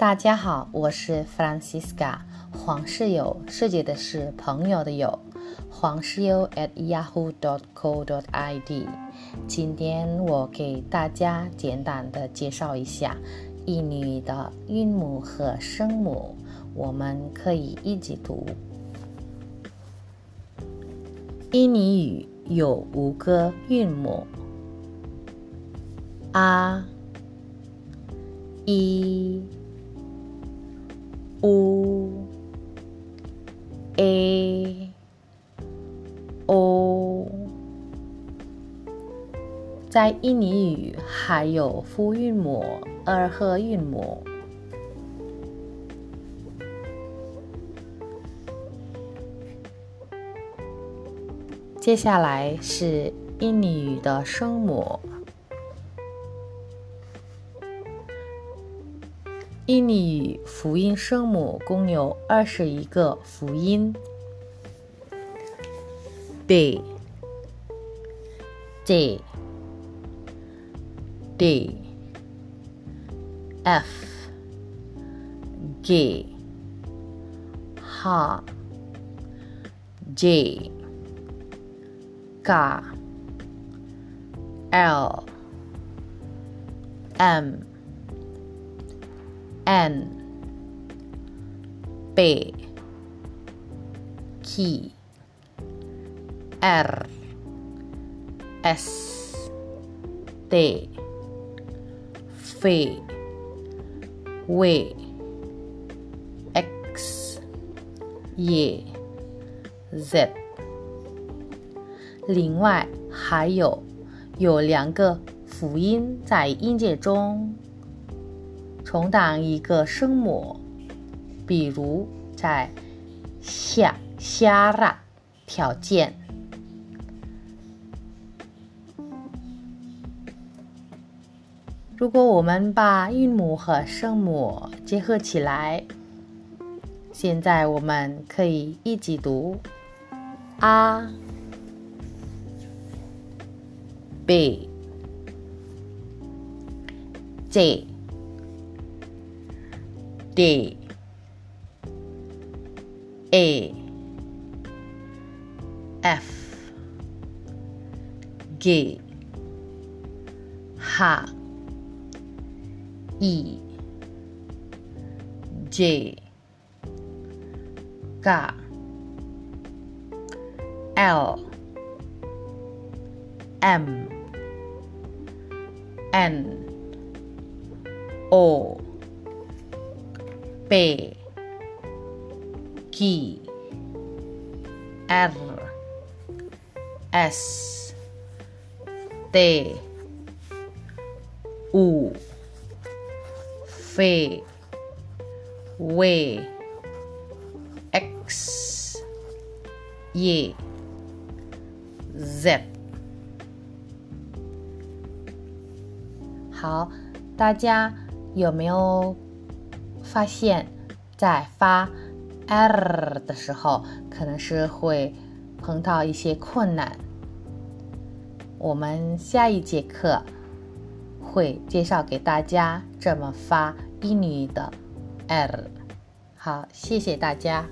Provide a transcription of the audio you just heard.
大家好，我是 Francisca 黄世友，世界的是朋友的友，黄世友 at yahoo dot com id。今天我给大家简单的介绍一下印尼的韵母和声母，我们可以一起读。印尼语有五个韵母：a、i、u、a、o。在印尼语还有复韵母、二合韵母。接下来是印尼语的声母。印尼语辅音声母共有二十一个辅音。：d、d、d、f、g、h、j。G L M N B K R S T V W X Y Z 另外还有有两个辅音在音节中。充当一个声母，比如在下下拉条件。如果我们把韵母和声母结合起来，现在我们可以一起读啊。B J D. A. F. G. H. E J. K. L. M. N. O P Q R S T U V W X Y Z 好，大家有没有发现，在发 r 的时候，可能是会碰到一些困难？我们下一节课会介绍给大家怎么发英语的 r。好，谢谢大家。